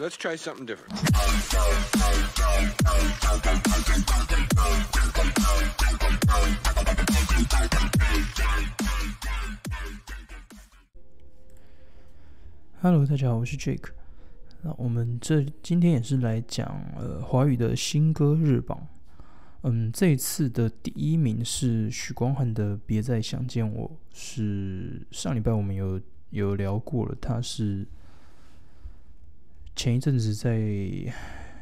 Let's try something different. Hello，大家好，我是 Jake。那我们这今天也是来讲呃华语的新歌日榜。嗯，这一次的第一名是许光汉的《别再想见我》，是上礼拜我们有有聊过了，他是前一阵子在《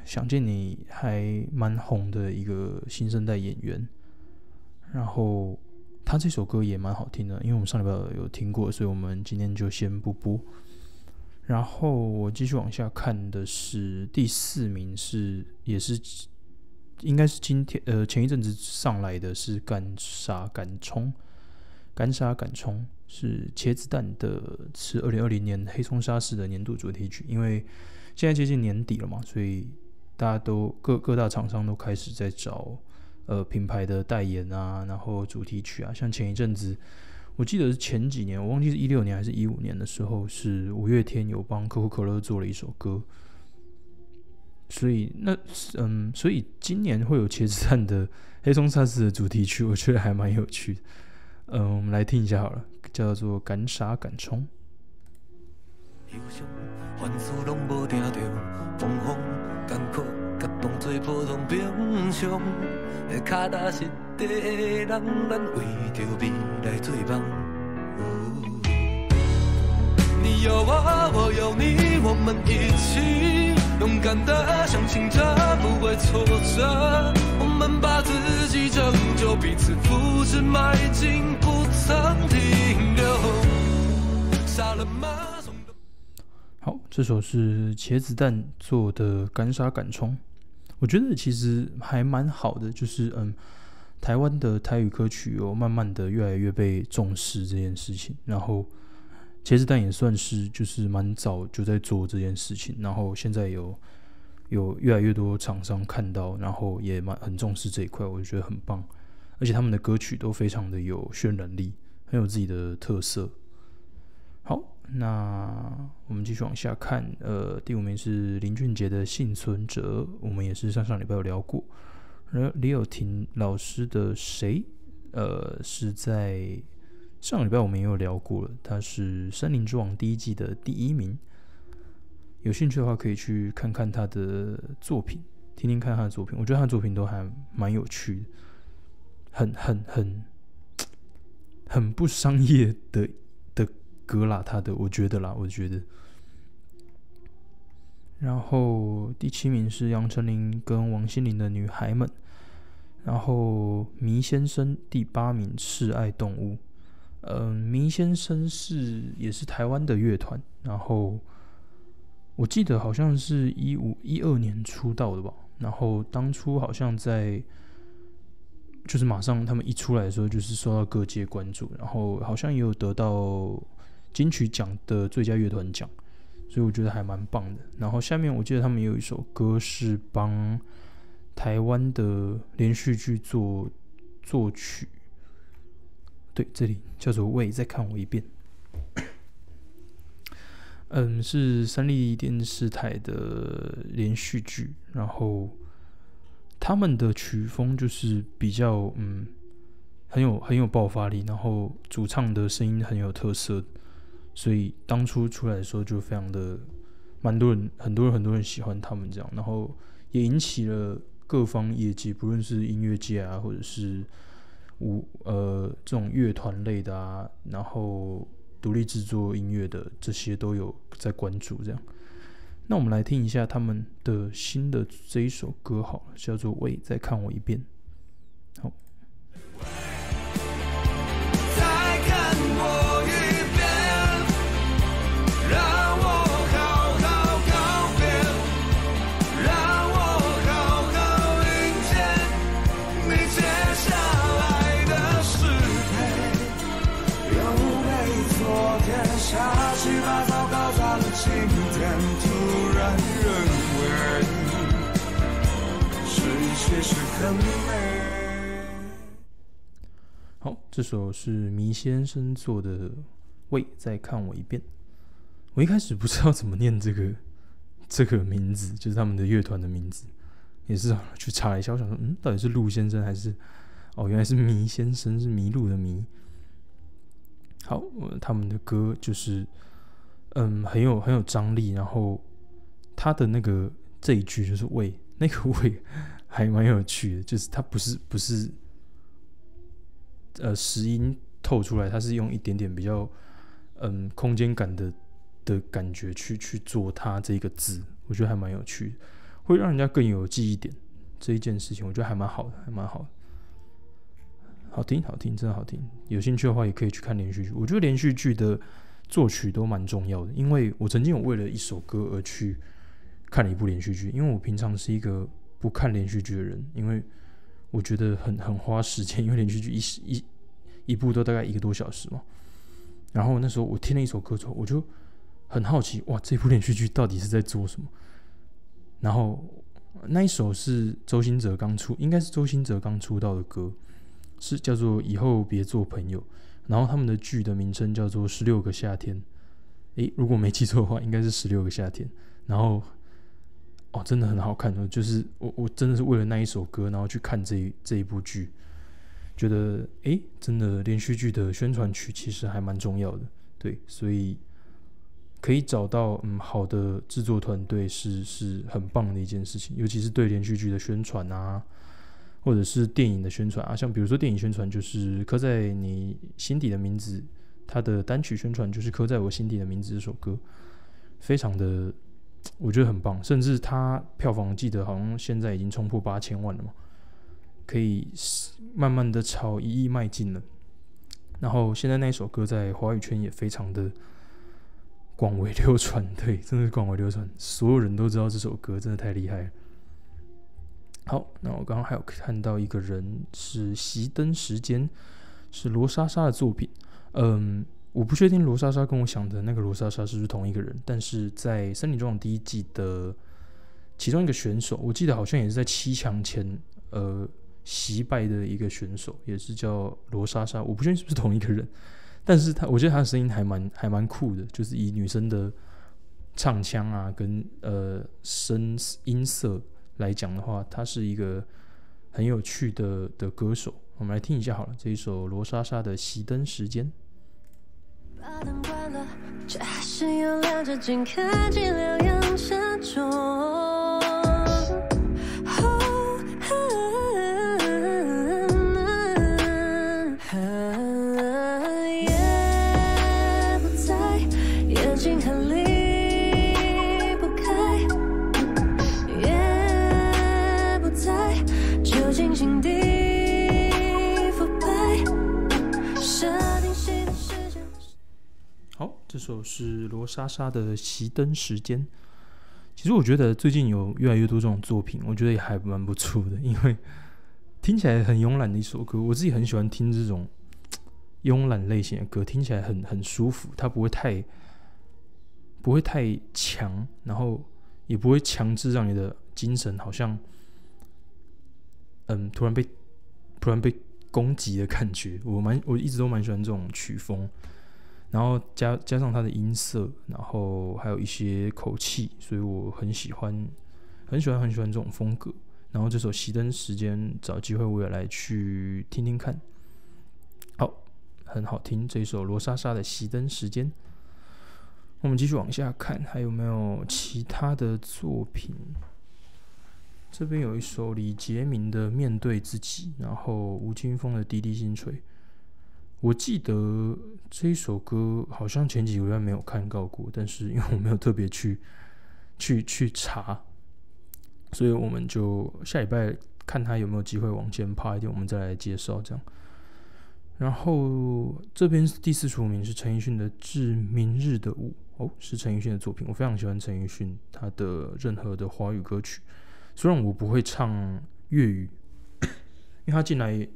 想见你》还蛮红的一个新生代演员。然后他这首歌也蛮好听的，因为我们上礼拜有听过，所以我们今天就先不播。然后我继续往下看的是第四名是也是应该是今天呃前一阵子上来的是干沙敢冲干沙敢冲是茄子蛋的是二零二零年黑松沙士的年度主题曲，因为现在接近年底了嘛，所以大家都各各大厂商都开始在找呃品牌的代言啊，然后主题曲啊，像前一阵子。我记得是前几年，我忘记是一六年还是一五年的时候，是五月天有帮可口可乐做了一首歌，所以那嗯，所以今年会有茄子蛋的黑松沙士的主题曲，我觉得还蛮有趣的。嗯，我们来听一下好了，叫做《敢傻敢冲》。忧伤，凡事拢无定着，彷徨，艰苦，甲当作普通平常。会脚踏实地的人，咱为着未来做梦。你有我，我有你，我们一起勇敢的相信着，不畏挫折。我们把自己拯救，彼此扶持，迈进，不曾停留。傻了吗？这首是茄子蛋做的《敢杀敢冲》，我觉得其实还蛮好的，就是嗯。台湾的台语歌曲有慢慢的越来越被重视这件事情，然后茄子蛋也算是就是蛮早就在做这件事情，然后现在有有越来越多厂商看到，然后也蛮很重视这一块，我就觉得很棒，而且他们的歌曲都非常的有渲染力，很有自己的特色。好，那我们继续往下看，呃，第五名是林俊杰的《幸存者》，我们也是上上礼拜有聊过。而李友廷老师的谁，呃，是在上礼拜我们也有聊过了，他是《森林之王》第一季的第一名。有兴趣的话，可以去看看他的作品，听听看他的作品。我觉得他的作品都还蛮有趣的，很很很很不商业的的歌啦，他的我觉得啦，我觉得。然后第七名是杨丞琳跟王心凌的《女孩们》，然后迷先生第八名《是爱动物》。嗯，迷先生是也是台湾的乐团，然后我记得好像是一五一二年出道的吧。然后当初好像在就是马上他们一出来的时候，就是受到各界关注，然后好像也有得到金曲奖的最佳乐团奖。所以我觉得还蛮棒的。然后下面我记得他们有一首歌是帮台湾的连续剧做作曲，对，这里叫做“喂”，再看我一遍。嗯，是三立电视台的连续剧，然后他们的曲风就是比较嗯很有很有爆发力，然后主唱的声音很有特色。所以当初出来的时候就非常的，蛮多人，很多人很多人喜欢他们这样，然后也引起了各方业界，不论是音乐界啊，或者是舞呃这种乐团类的啊，然后独立制作音乐的这些都有在关注这样。那我们来听一下他们的新的这一首歌，好了，叫做《喂，再看我一遍》。好。好，这首是迷先生做的。喂，再看我一遍。我一开始不知道怎么念这个 这个名字，就是他们的乐团的名字，也是去查了一下，我想说，嗯，到底是陆先生还是哦，原来是迷先生，是迷路的迷。好，他们的歌就是嗯很有很有张力，然后他的那个这一句就是喂，那个 喂还蛮有趣的，就是他不是不是呃实音透出来，他是用一点点比较嗯空间感的。的感觉去去做它这个字，我觉得还蛮有趣的，会让人家更有记忆点。这一件事情，我觉得还蛮好的，还蛮好的，好听，好听，真的好听。有兴趣的话，也可以去看连续剧。我觉得连续剧的作曲都蛮重要的，因为我曾经有为了一首歌而去看了一部连续剧。因为我平常是一个不看连续剧的人，因为我觉得很很花时间，因为连续剧一一一部都大概一个多小时嘛。然后那时候我听了一首歌之后，我就。很好奇哇，这部连续剧到底是在做什么？然后那一首是周兴哲刚出，应该是周兴哲刚出道的歌，是叫做《以后别做朋友》。然后他们的剧的名称叫做《十六个夏天》。诶，如果没记错的话，应该是《十六个夏天》。然后哦，真的很好看哦，就是我我真的是为了那一首歌，然后去看这一这一部剧，觉得诶，真的连续剧的宣传曲其实还蛮重要的，对，所以。可以找到嗯好的制作团队是是很棒的一件事情，尤其是对连续剧的宣传啊，或者是电影的宣传啊，像比如说电影宣传就是刻在你心底的名字，它的单曲宣传就是刻在我心底的名字这首歌，非常的我觉得很棒，甚至它票房记得好像现在已经冲破八千万了嘛，可以慢慢的朝一亿迈进了，然后现在那首歌在华语圈也非常的。广为流传，对，真的是广为流传，所有人都知道这首歌，真的太厉害了。好，那我刚刚还有看到一个人是熄灯时间，是罗莎莎的作品。嗯，我不确定罗莎莎跟我想的那个罗莎莎是不是同一个人，但是在《森林中第一季的其中一个选手，我记得好像也是在七强前呃惜败的一个选手，也是叫罗莎莎，我不确定是不是同一个人。但是他，我觉得他的声音还蛮 还蛮酷的，就是以女生的唱腔啊，跟呃声音色来讲的话，他是一个很有趣的的歌手。我们来听一下好了，这一首罗莎莎的《熄灯时间》。把灯关了，却还是有亮着镜，科技疗这首是罗莎莎的《熄灯时间》。其实我觉得最近有越来越多这种作品，我觉得也还蛮不错的，因为听起来很慵懒的一首歌。我自己很喜欢听这种慵懒类型的歌，听起来很很舒服。它不会太不会太强，然后也不会强制让你的精神好像嗯突然被突然被攻击的感觉。我蛮我一直都蛮喜欢这种曲风。然后加加上它的音色，然后还有一些口气，所以我很喜欢，很喜欢很喜欢这种风格。然后这首《熄灯时间》，找机会我也来去听听看。好，很好听这一首罗莎莎的《熄灯时间》。我们继续往下看，还有没有其他的作品？这边有一首李杰明的《面对自己》，然后吴青峰的《滴滴星锤》。我记得这一首歌好像前几个月没有看到过，但是因为我没有特别去 去去查，所以我们就下礼拜看他有没有机会往前爬一点，我们再来介绍这样。然后这边第四十五名是陈奕迅的《致明日的舞》，哦，是陈奕迅的作品。我非常喜欢陈奕迅他的任何的华语歌曲，虽然我不会唱粤语，因为他进来。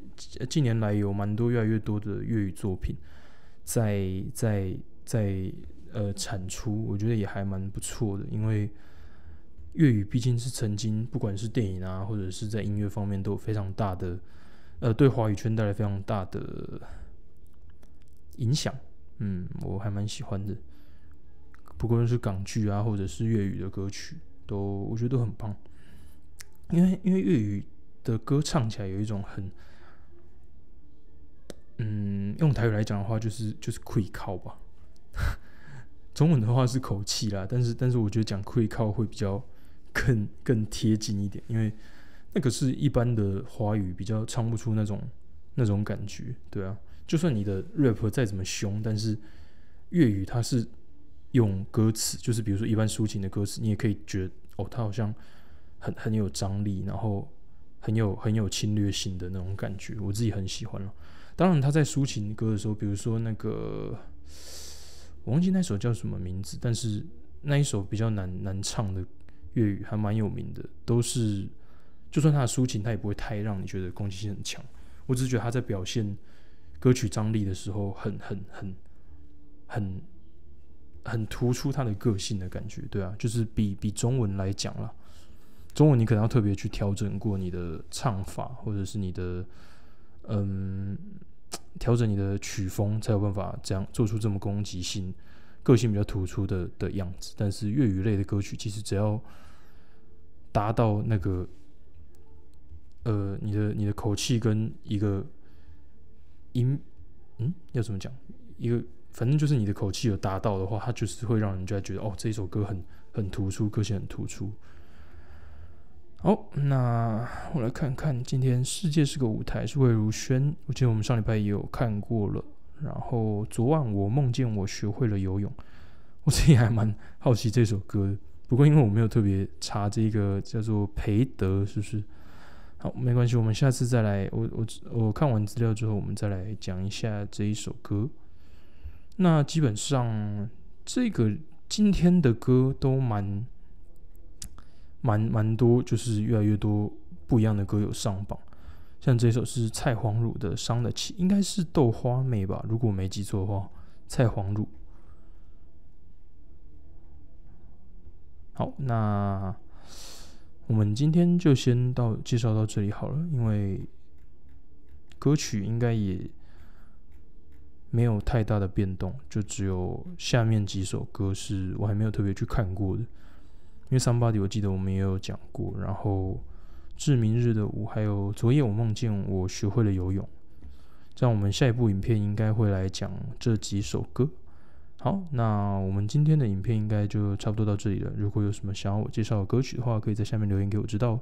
近年来有蛮多越来越多的粤语作品在在在呃产出，我觉得也还蛮不错的。因为粤语毕竟是曾经不管是电影啊，或者是在音乐方面都有非常大的呃对华语圈带来非常大的影响。嗯，我还蛮喜欢的。不论是港剧啊，或者是粤语的歌曲，都我觉得都很棒。因为因为粤语的歌唱起来有一种很，嗯，用台语来讲的话，就是就是愧靠吧。中文的话是口气啦，但是但是我觉得讲愧靠会比较更更贴近一点，因为那个是一般的华语比较唱不出那种那种感觉，对啊。就算你的 rap 再怎么凶，但是粤语它是用歌词，就是比如说一般抒情的歌词，你也可以觉得哦，它好像很很有张力，然后很有很有侵略性的那种感觉，我自己很喜欢了。当然他在抒情歌的时候，比如说那个。我忘记那首叫什么名字，但是那一首比较难难唱的粤语还蛮有名的，都是就算他的抒情，他也不会太让你觉得攻击性很强。我只是觉得他在表现歌曲张力的时候，很很很很很突出他的个性的感觉，对啊，就是比比中文来讲啦，中文你可能要特别去调整过你的唱法，或者是你的嗯。调整你的曲风，才有办法这样做出这么攻击性、个性比较突出的的样子。但是粤语类的歌曲，其实只要达到那个，呃，你的你的口气跟一个音，嗯，要怎么讲？一个反正就是你的口气有达到的话，它就是会让人家觉得，哦，这一首歌很很突出，个性很突出。好，那我来看看今天世界是个舞台是魏如萱，我记得我们上礼拜也有看过了。然后昨晚我梦见我学会了游泳，我自己还蛮好奇这首歌，不过因为我没有特别查这个叫做培德，是不是？好，没关系，我们下次再来。我我我看完资料之后，我们再来讲一下这一首歌。那基本上这个今天的歌都蛮。蛮蛮多，就是越来越多不一样的歌有上榜，像这首是蔡黄汝的《伤得起》，应该是豆花妹吧，如果没记错的话，蔡黄汝。好，那我们今天就先到介绍到这里好了，因为歌曲应该也没有太大的变动，就只有下面几首歌是我还没有特别去看过的。因为 Somebody 我记得我们也有讲过，然后至明日的舞，还有昨夜我梦见我学会了游泳。这样我们下一部影片应该会来讲这几首歌。好，那我们今天的影片应该就差不多到这里了。如果有什么想要我介绍的歌曲的话，可以在下面留言给我知道。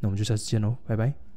那我们就下次见喽，拜拜。